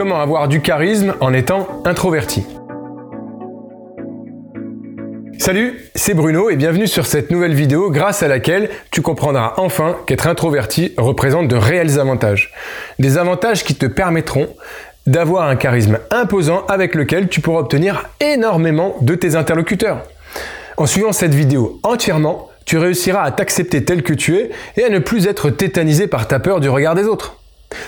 Comment avoir du charisme en étant introverti Salut, c'est Bruno et bienvenue sur cette nouvelle vidéo grâce à laquelle tu comprendras enfin qu'être introverti représente de réels avantages. Des avantages qui te permettront d'avoir un charisme imposant avec lequel tu pourras obtenir énormément de tes interlocuteurs. En suivant cette vidéo entièrement, tu réussiras à t'accepter tel que tu es et à ne plus être tétanisé par ta peur du regard des autres.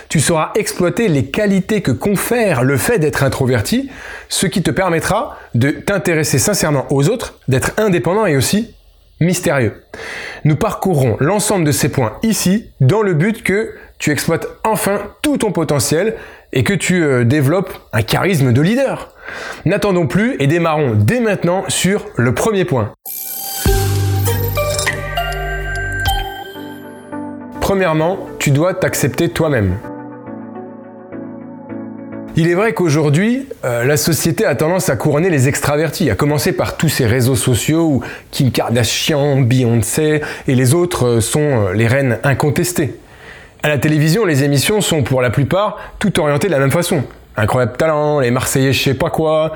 Tu sauras exploiter les qualités que confère le fait d'être introverti, ce qui te permettra de t'intéresser sincèrement aux autres, d'être indépendant et aussi mystérieux. Nous parcourrons l'ensemble de ces points ici dans le but que tu exploites enfin tout ton potentiel et que tu euh, développes un charisme de leader. N'attendons plus et démarrons dès maintenant sur le premier point. Premièrement, tu dois t'accepter toi-même. Il est vrai qu'aujourd'hui, euh, la société a tendance à couronner les extravertis, à commencer par tous ces réseaux sociaux où Kim Kardashian, Beyoncé et les autres euh, sont euh, les reines incontestées. À la télévision, les émissions sont pour la plupart toutes orientées de la même façon. Incroyable talent, les Marseillais je sais pas quoi,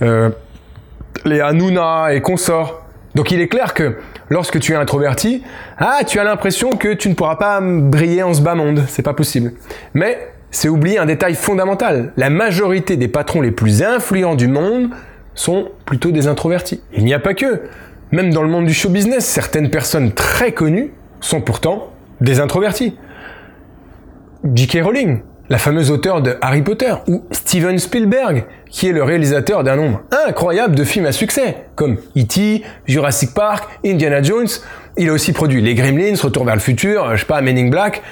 les Hanouna et consorts. Donc il est clair que lorsque tu es introverti, ah, tu as l'impression que tu ne pourras pas briller en ce bas monde, c'est pas possible. Mais c'est oublier un détail fondamental. La majorité des patrons les plus influents du monde sont plutôt des introvertis. Il n'y a pas que. Même dans le monde du show business, certaines personnes très connues sont pourtant des introvertis. J.K. Rowling, la fameuse auteure de Harry Potter, ou Steven Spielberg, qui est le réalisateur d'un nombre incroyable de films à succès, comme E.T., Jurassic Park, Indiana Jones. Il a aussi produit Les Gremlins, Retour vers le futur, je sais pas, Men Black.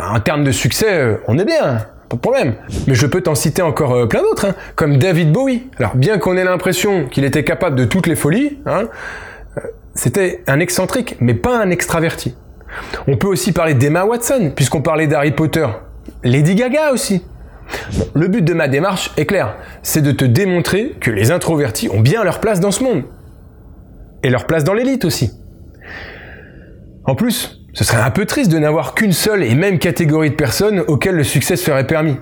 en termes de succès, euh, on est bien, pas de problème. Mais je peux t'en citer encore euh, plein d'autres, hein, comme David Bowie. Alors bien qu'on ait l'impression qu'il était capable de toutes les folies, hein, euh, c'était un excentrique, mais pas un extraverti. On peut aussi parler d'Emma Watson, puisqu'on parlait d'Harry Potter. Lady Gaga aussi. le but de ma démarche est clair, c'est de te démontrer que les introvertis ont bien leur place dans ce monde. Et leur place dans l'élite aussi. En plus, ce serait un peu triste de n'avoir qu'une seule et même catégorie de personnes auxquelles le succès serait permis.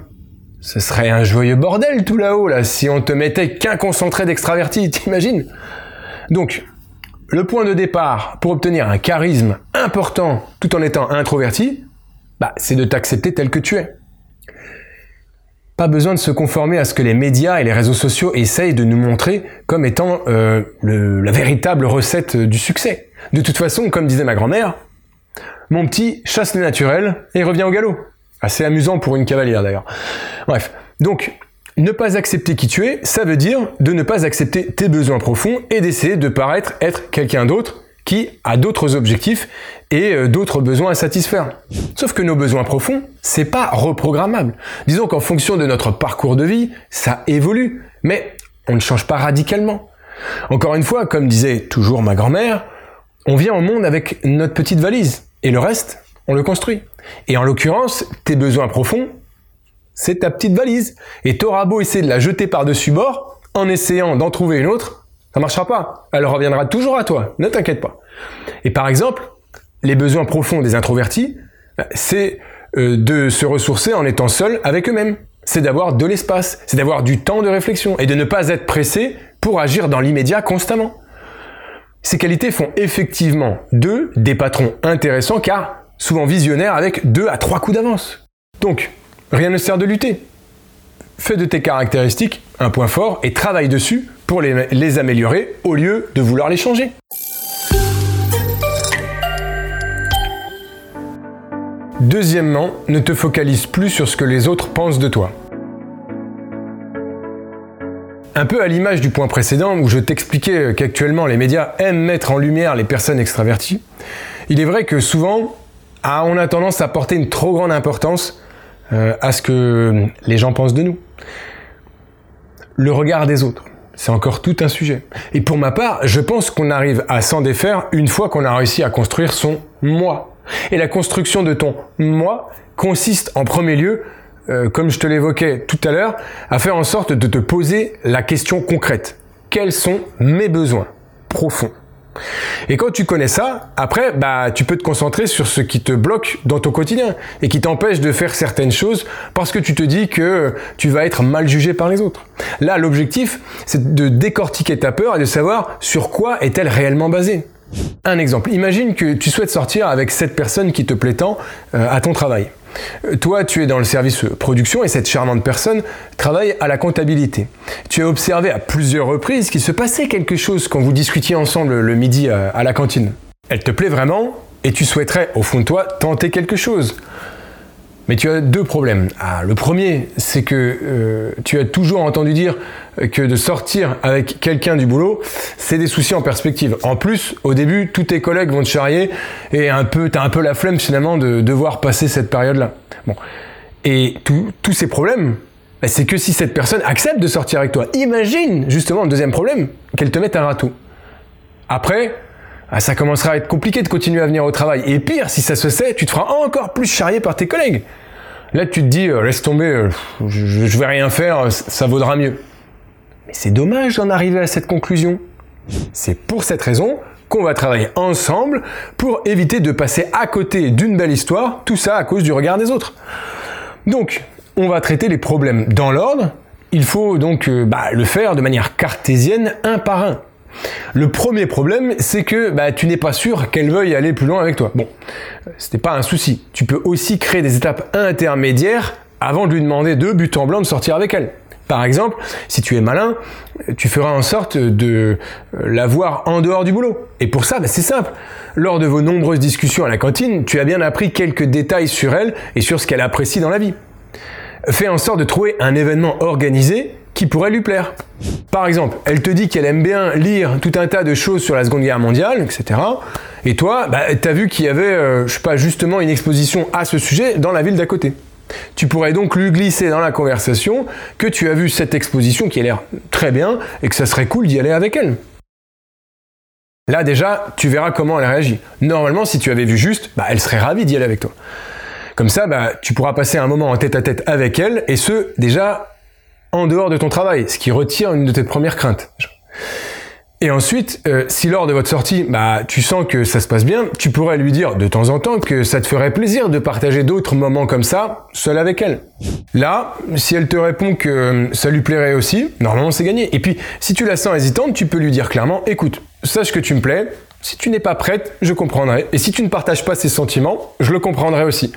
Ce serait un joyeux bordel tout là-haut, là, si on te mettait qu'un concentré d'extravertis, t'imagines? Donc, le point de départ pour obtenir un charisme important tout en étant introverti, bah, c'est de t'accepter tel que tu es. Pas besoin de se conformer à ce que les médias et les réseaux sociaux essayent de nous montrer comme étant euh, la véritable recette du succès. De toute façon, comme disait ma grand-mère, mon petit chasse le naturel et revient au galop. Assez amusant pour une cavalière d'ailleurs. Bref, donc ne pas accepter qui tu es, ça veut dire de ne pas accepter tes besoins profonds et d'essayer de paraître être quelqu'un d'autre qui a d'autres objectifs et euh, d'autres besoins à satisfaire. Sauf que nos besoins profonds, c'est pas reprogrammable. Disons qu'en fonction de notre parcours de vie, ça évolue, mais on ne change pas radicalement. Encore une fois, comme disait toujours ma grand-mère, on vient au monde avec notre petite valise et le reste, on le construit. Et en l'occurrence, tes besoins profonds, c'est ta petite valise. Et t'auras beau essayer de la jeter par-dessus bord, en essayant d'en trouver une autre, ça marchera pas. Elle reviendra toujours à toi. Ne t'inquiète pas. Et par exemple, les besoins profonds des introvertis, c'est euh, de se ressourcer en étant seul avec eux-mêmes. C'est d'avoir de l'espace, c'est d'avoir du temps de réflexion et de ne pas être pressé pour agir dans l'immédiat constamment. Ces qualités font effectivement d'eux des patrons intéressants car souvent visionnaires avec deux à trois coups d'avance. Donc, rien ne sert de lutter. Fais de tes caractéristiques un point fort et travaille dessus pour les, améliorer au lieu de vouloir les changer. Deuxièmement, ne te focalise plus sur ce que les autres pensent de toi. Un peu à l'image du point précédent où je t'expliquais qu'actuellement les médias aiment mettre en lumière les personnes extraverties, il est vrai que souvent ah, on a tendance à porter une trop grande importance euh, à ce que les gens pensent de nous. Le regard des autres. C'est encore tout un sujet. Et pour ma part, je pense qu'on arrive à s'en défaire une fois qu'on a réussi à construire son moi. Et la construction de ton moi consiste en premier lieu, euh, comme je te l'évoquais tout à l'heure, à faire en sorte de te poser la question concrète. Quels sont mes besoins profonds? Et quand tu connais ça, après, bah, tu peux te concentrer sur ce qui te bloque dans ton quotidien et qui t'empêche de faire certaines choses parce que tu te dis que tu vas être mal jugé par les autres. Là, l'objectif, c'est de décortiquer ta peur et de savoir sur quoi est-elle réellement basée. Un exemple, imagine que tu souhaites sortir avec cette personne qui te plaît tant euh, à ton travail. Euh, toi, tu es dans le service production et cette charmante personne travaille à la comptabilité. Tu as observé à plusieurs reprises qu'il se passait quelque chose quand vous discutiez ensemble le midi à la cantine. Elle te plaît vraiment et tu souhaiterais, au fond de toi, tenter quelque chose. Mais tu as deux problèmes. Ah, le premier, c'est que euh, tu as toujours entendu dire que de sortir avec quelqu'un du boulot, c'est des soucis en perspective. En plus, au début, tous tes collègues vont te charrier et un peu, as un peu la flemme finalement de devoir passer cette période-là. Bon. Et tous ces problèmes, bah, c'est que si cette personne accepte de sortir avec toi. Imagine justement le deuxième problème, qu'elle te mette un râteau. Après, ah, ça commencera à être compliqué de continuer à venir au travail. Et pire, si ça se sait, tu te feras encore plus charrier par tes collègues. Là, tu te dis, euh, laisse tomber, euh, je, vais rien faire, ça vaudra mieux. Mais c'est dommage d'en arriver à cette conclusion. C'est pour cette raison qu'on va travailler ensemble pour éviter de passer à côté d'une belle histoire, tout ça à cause du regard des autres. Donc, on va traiter les problèmes dans l'ordre. Il faut donc euh, bah, le faire de manière cartésienne, un par un. Le premier problème, c'est que bah, tu n'es pas sûr qu'elle veuille aller plus loin avec toi. Bon, c'était pas un souci. Tu peux aussi créer des étapes intermédiaires avant de lui demander de but en blanc de sortir avec elle. Par exemple, si tu es malin, tu feras en sorte de la voir en dehors du boulot. Et pour ça, bah, c'est simple. Lors de vos nombreuses discussions à la cantine, tu as bien appris quelques détails sur elle et sur ce qu'elle apprécie dans la vie. Fais en sorte de trouver un événement organisé qui pourrait lui plaire. Par exemple, elle te dit qu'elle aime bien lire tout un tas de choses sur la Seconde Guerre mondiale, etc. Et toi, bah, tu as vu qu'il y avait, euh, je sais pas, justement une exposition à ce sujet dans la ville d'à côté. Tu pourrais donc lui glisser dans la conversation que tu as vu cette exposition qui a l'air très bien et que ça serait cool d'y aller avec elle. Là déjà, tu verras comment elle réagit. Normalement, si tu avais vu juste, bah, elle serait ravie d'y aller avec toi. Comme ça, bah, tu pourras passer un moment en tête à tête avec elle, et ce, déjà en dehors de ton travail, ce qui retire une de tes premières craintes. Et ensuite, euh, si lors de votre sortie, bah, tu sens que ça se passe bien, tu pourrais lui dire de temps en temps que ça te ferait plaisir de partager d'autres moments comme ça, seul avec elle. Là, si elle te répond que euh, ça lui plairait aussi, normalement c'est gagné. Et puis, si tu la sens hésitante, tu peux lui dire clairement, écoute, sache que tu me plais, si tu n'es pas prête, je comprendrai. Et si tu ne partages pas ces sentiments, je le comprendrai aussi.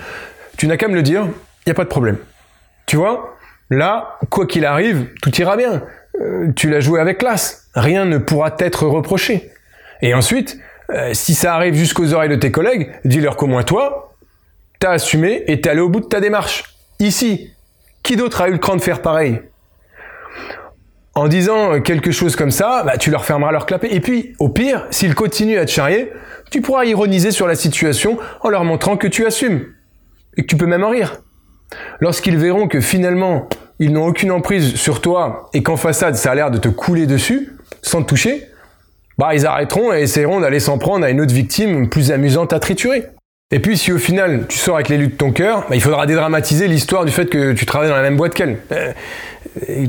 Tu n'as qu'à me le dire, il n'y a pas de problème. Tu vois? Là, quoi qu'il arrive, tout ira bien. Euh, tu l'as joué avec classe. Rien ne pourra t'être reproché. Et ensuite, euh, si ça arrive jusqu'aux oreilles de tes collègues, dis-leur qu'au moins toi, t'as assumé et t'es allé au bout de ta démarche. Ici, qui d'autre a eu le cran de faire pareil? En disant quelque chose comme ça, bah, tu leur fermeras leur clapet. Et puis, au pire, s'ils continuent à te charrier, tu pourras ironiser sur la situation en leur montrant que tu assumes. Et que tu peux même en rire. Lorsqu'ils verront que finalement, ils n'ont aucune emprise sur toi et qu'en façade, ça a l'air de te couler dessus, sans te toucher, bah, ils arrêteront et essaieront d'aller s'en prendre à une autre victime plus amusante à triturer. Et puis, si au final, tu sors avec l'élu de ton cœur, bah, il faudra dédramatiser l'histoire du fait que tu travailles dans la même boîte qu'elle. Euh,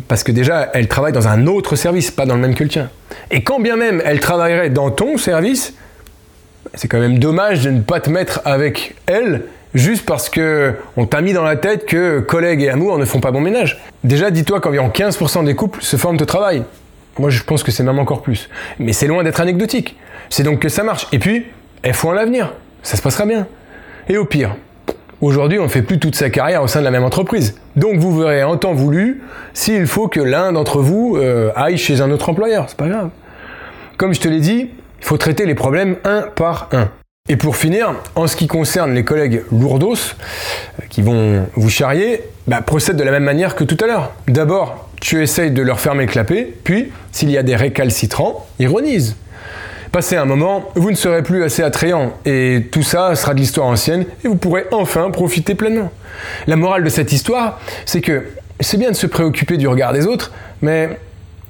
parce que déjà, elle travaille dans un autre service, pas dans le même que le tien. Et quand bien même elle travaillerait dans ton service, c'est quand même dommage de ne pas te mettre avec elle juste parce que on t'a mis dans la tête que collègues et amour ne font pas bon ménage. Déjà, dis-toi qu'environ 15% des couples se forment au travail. Moi, je pense que c'est même encore plus. Mais c'est loin d'être anecdotique. C'est donc que ça marche. Et puis, elles font l'avenir. Ça se passera bien. Et au pire, aujourd'hui, on ne fait plus toute sa carrière au sein de la même entreprise. Donc, vous verrez en temps voulu s'il faut que l'un d'entre vous euh, aille chez un autre employeur. C'est pas grave. Comme je te l'ai dit, il faut traiter les problèmes un par un. Et pour finir, en ce qui concerne les collègues lourdos euh, qui vont vous charrier, bah, procède de la même manière que tout à l'heure. D'abord, tu essayes de leur fermer le clapet, puis, s'il y a des récalcitrants, ironise. Passé un moment, vous ne serez plus assez attrayant, et tout ça sera de l'histoire ancienne, et vous pourrez enfin profiter pleinement. La morale de cette histoire, c'est que c'est bien de se préoccuper du regard des autres, mais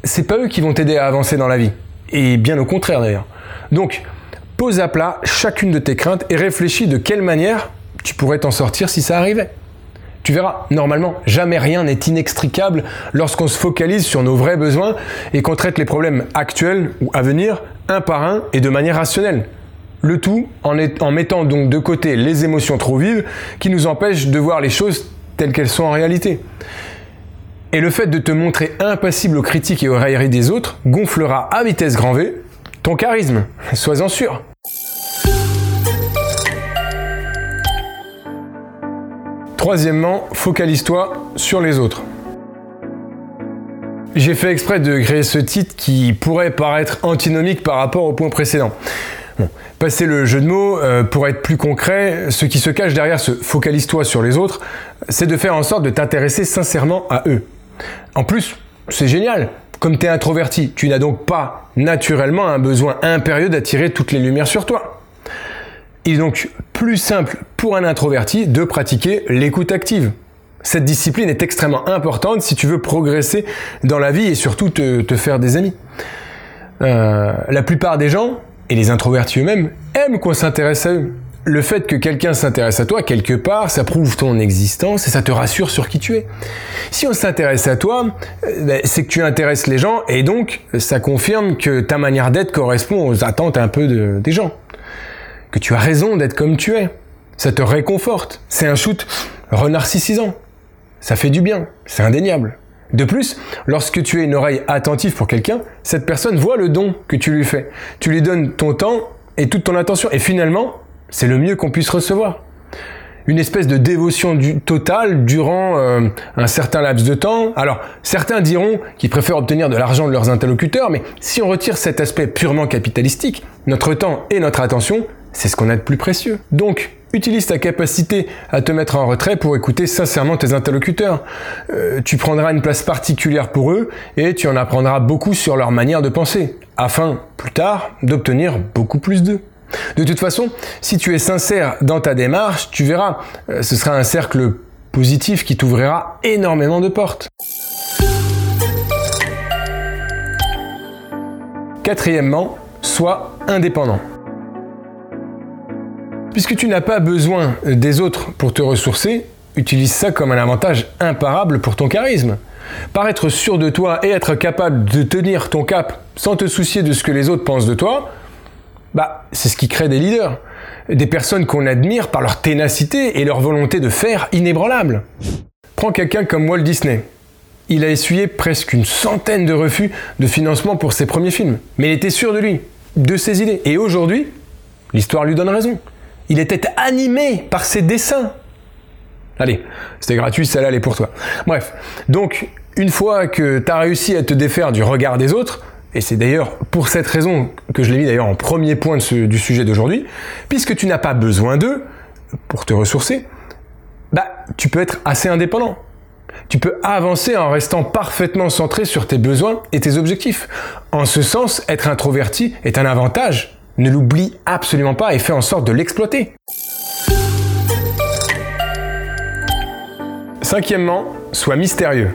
c'est pas eux qui vont t'aider à avancer dans la vie. Et bien au contraire d'ailleurs. Donc, pose à plat chacune de tes craintes et réfléchis de quelle manière tu pourrais t'en sortir si ça arrivait. Tu verras, normalement, jamais rien n'est inextricable lorsqu'on se focalise sur nos vrais besoins et qu'on traite les problèmes actuels ou à venir un par un et de manière rationnelle. Le tout en, mettant donc de côté les émotions trop vives qui nous empêchent de voir les choses telles qu'elles sont en réalité. Et le fait de te montrer impassible aux critiques et aux railleries des autres gonflera à vitesse grand V ton charisme, sois-en sûr. Troisièmement, focalise-toi sur les autres. J'ai fait exprès de créer ce titre qui pourrait paraître antinomique par rapport au point précédent. passer le jeu de mots, euh, pour être plus concret, ce qui se cache derrière ce focalise-toi sur les autres, c'est de faire en sorte de t'intéresser sincèrement à eux. En plus, c'est génial. Comme tu es introverti, tu n'as donc pas naturellement un besoin impérieux d'attirer toutes les lumières sur toi. Il est donc plus simple pour un introverti de pratiquer l'écoute active. Cette discipline est extrêmement importante si tu veux progresser dans la vie et surtout te, faire des amis. Euh, la plupart des gens, et les introvertis eux-mêmes, aiment qu'on s'intéresse à eux. Le fait que quelqu'un s'intéresse à toi, quelque part, ça prouve ton existence et ça te rassure sur qui tu es. Si on s'intéresse à toi, euh, ben, c'est que tu intéresses les gens et donc ça confirme que ta manière d'être correspond aux attentes un peu des gens que tu as raison d'être comme tu es. Ça te réconforte. C'est un shoot renarcissisant. Ça fait du bien. C'est indéniable. De plus, lorsque tu as une oreille attentive pour quelqu'un, cette personne voit le don que tu lui fais. Tu lui donnes ton temps et toute ton attention. Et finalement, c'est le mieux qu'on puisse recevoir. Une espèce de dévotion du, totale durant euh, un certain laps de temps. Alors, certains diront qu'ils préfèrent obtenir de l'argent de leurs interlocuteurs, mais si on retire cet aspect purement capitalistique, notre temps et notre attention c'est ce qu'on a de plus précieux. Donc, utilise ta capacité à te mettre en retrait pour écouter sincèrement tes interlocuteurs. Euh, tu prendras une place particulière pour eux et tu en apprendras beaucoup sur leur manière de penser, afin, plus tard, d'obtenir beaucoup plus d'eux. De toute façon, si tu es sincère dans ta démarche, tu verras, euh, ce sera un cercle positif qui t'ouvrira énormément de portes. Quatrièmement, sois indépendant. Puisque tu n'as pas besoin des autres pour te ressourcer, utilise ça comme un avantage imparable pour ton charisme. Paraître sûr de toi et être capable de tenir ton cap sans te soucier de ce que les autres pensent de toi, bah, c'est ce qui crée des leaders. Des personnes qu'on admire par leur ténacité et leur volonté de faire inébranlable. Prends quelqu'un comme Walt Disney. Il a essuyé presque une centaine de refus de financement pour ses premiers films. Mais il était sûr de lui, de ses idées. Et aujourd'hui, l'histoire lui donne raison. Il était animé par ses dessins. Allez, c'était gratuit, celle-là, elle est pour toi. Bref, donc, une fois que tu as réussi à te défaire du regard des autres, et c'est d'ailleurs pour cette raison que je l'ai mis d'ailleurs en premier point du sujet d'aujourd'hui, puisque tu n'as pas besoin d'eux pour te ressourcer, bah, tu peux être assez indépendant. Tu peux avancer en restant parfaitement centré sur tes besoins et tes objectifs. En ce sens, être introverti est un avantage ne l'oublie absolument pas et fais en sorte de l'exploiter. Cinquièmement, sois mystérieux.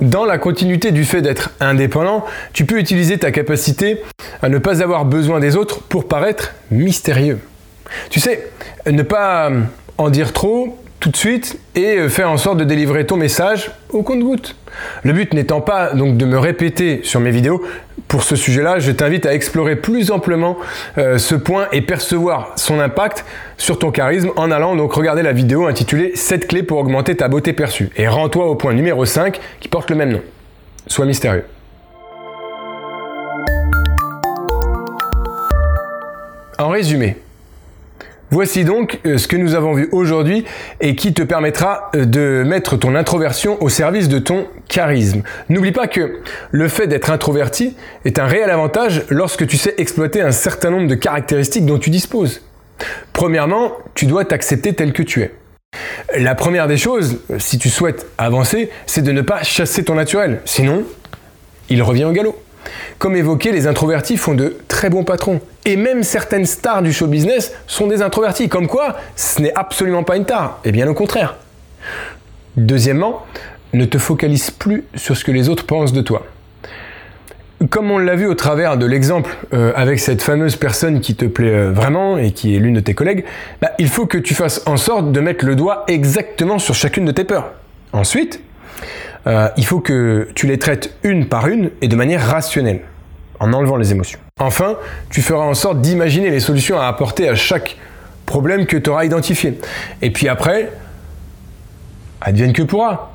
Dans la continuité du fait d'être indépendant, tu peux utiliser ta capacité à ne pas avoir besoin des autres pour paraître mystérieux. Tu sais, ne pas en dire trop, tout de suite et euh, faire en sorte de délivrer ton message au compte-goutte. Le but n'étant pas donc de me répéter sur mes vidéos, pour ce sujet-là, je t'invite à explorer plus amplement euh, ce point et percevoir son impact sur ton charisme en allant donc regarder la vidéo intitulée 7 clés pour augmenter ta beauté perçue. Et rends-toi au point numéro 5 qui porte le même nom. Sois mystérieux. En résumé, Voici donc euh, ce que nous avons vu aujourd'hui et qui te permettra euh, de mettre ton introversion au service de ton charisme. N'oublie pas que le fait d'être introverti est un réel avantage lorsque tu sais exploiter un certain nombre de caractéristiques dont tu disposes. Premièrement, tu dois t'accepter tel que tu es. La première des choses, si tu souhaites avancer, c'est de ne pas chasser ton naturel. Sinon, il revient au galop. Comme évoqué, les introvertis font de très bons patrons. Et même certaines stars du show business sont des introvertis. Comme quoi, ce n'est absolument pas une tare. Et bien au contraire. Deuxièmement, ne te focalise plus sur ce que les autres pensent de toi. Comme on l'a vu au travers de l'exemple euh, avec cette fameuse personne qui te plaît euh, vraiment et qui est l'une de tes collègues, bah, il faut que tu fasses en sorte de mettre le doigt exactement sur chacune de tes peurs. Ensuite, euh, il faut que tu les traites une par une et de manière rationnelle, en enlevant les émotions. Enfin, tu feras en sorte d'imaginer les solutions à apporter à chaque problème que tu auras identifié. Et puis après, advienne que pourra.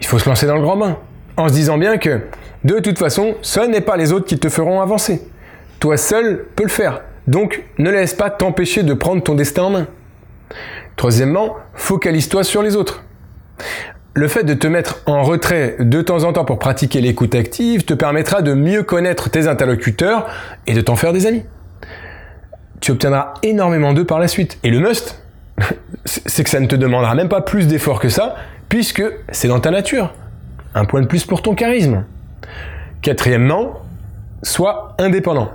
Il faut se lancer dans le grand bain, en se disant bien que, de toute façon, ce n'est pas les autres qui te feront avancer. Toi seul peux le faire. Donc, ne laisse pas t'empêcher de prendre ton destin en main. Troisièmement, focalise-toi sur les autres. Le fait de te mettre en retrait de temps en temps pour pratiquer l'écoute active te permettra de mieux connaître tes interlocuteurs et de t'en faire des amis. Tu obtiendras énormément d'eux par la suite. Et le must, c'est que ça ne te demandera même pas plus d'efforts que ça, puisque c'est dans ta nature. Un point de plus pour ton charisme. Quatrièmement, sois indépendant.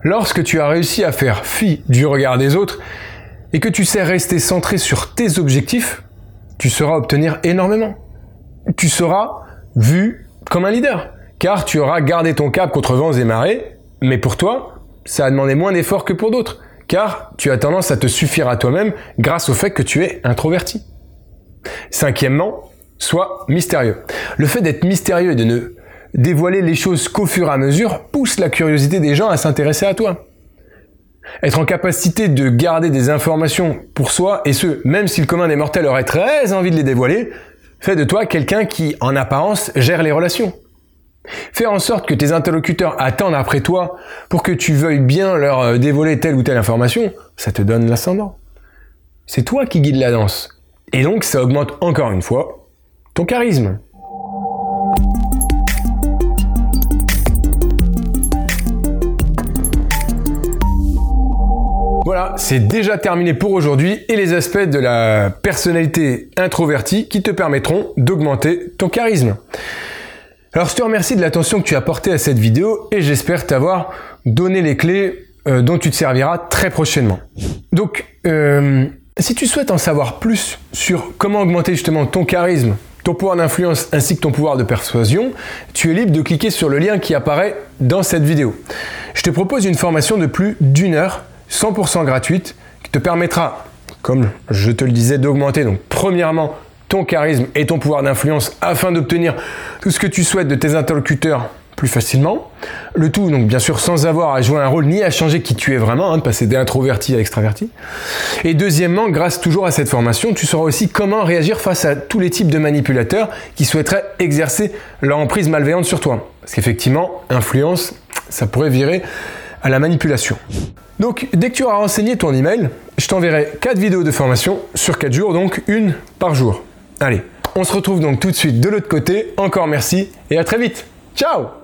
Lorsque tu as réussi à faire fi du regard des autres et que tu sais rester centré sur tes objectifs, tu sauras obtenir énormément. Tu seras vu comme un leader, car tu auras gardé ton cap contre vents et marées, mais pour toi, ça a demandé moins d'efforts que pour d'autres, car tu as tendance à te suffire à toi-même grâce au fait que tu es introverti. Cinquièmement, sois mystérieux. Le fait d'être mystérieux et de ne dévoiler les choses qu'au fur et à mesure pousse la curiosité des gens à s'intéresser à toi. Être en capacité de garder des informations pour soi, et ce, même si le commun des mortels aurait très envie de les dévoiler, fait de toi quelqu'un qui, en apparence, gère les relations. Faire en sorte que tes interlocuteurs attendent après toi pour que tu veuilles bien leur euh, dévoiler telle ou telle information, ça te donne l'ascendant. C'est toi qui guides la danse. Et donc ça augmente encore une fois ton charisme. Voilà, c'est déjà terminé pour aujourd'hui et les aspects de la personnalité introvertie qui te permettront d'augmenter ton charisme. Alors je te remercie de l'attention que tu as portée à cette vidéo et j'espère t'avoir donné les clés euh, dont tu te serviras très prochainement. Donc, euh, si tu souhaites en savoir plus sur comment augmenter justement ton charisme, ton pouvoir d'influence ainsi que ton pouvoir de persuasion, tu es libre de cliquer sur le lien qui apparaît dans cette vidéo. Je te propose une formation de plus d'une heure 100% gratuite qui te permettra, comme je te le disais, d'augmenter donc premièrement ton charisme et ton pouvoir d'influence afin d'obtenir tout ce que tu souhaites de tes interlocuteurs plus facilement. Le tout, donc bien sûr, sans avoir à jouer un rôle ni à changer qui tu es vraiment, hein, de passer d'introverti à extraverti. Et deuxièmement, grâce toujours à cette formation, tu sauras aussi comment réagir face à tous les types de manipulateurs qui souhaiteraient exercer leur emprise malveillante sur toi. Parce qu'effectivement, influence, ça pourrait virer à la manipulation. Donc, dès que tu auras renseigné ton email, je t'enverrai 4 vidéos de formation sur 4 jours, donc une par jour. Allez, on se retrouve donc tout de suite de l'autre côté. Encore merci et à très vite. Ciao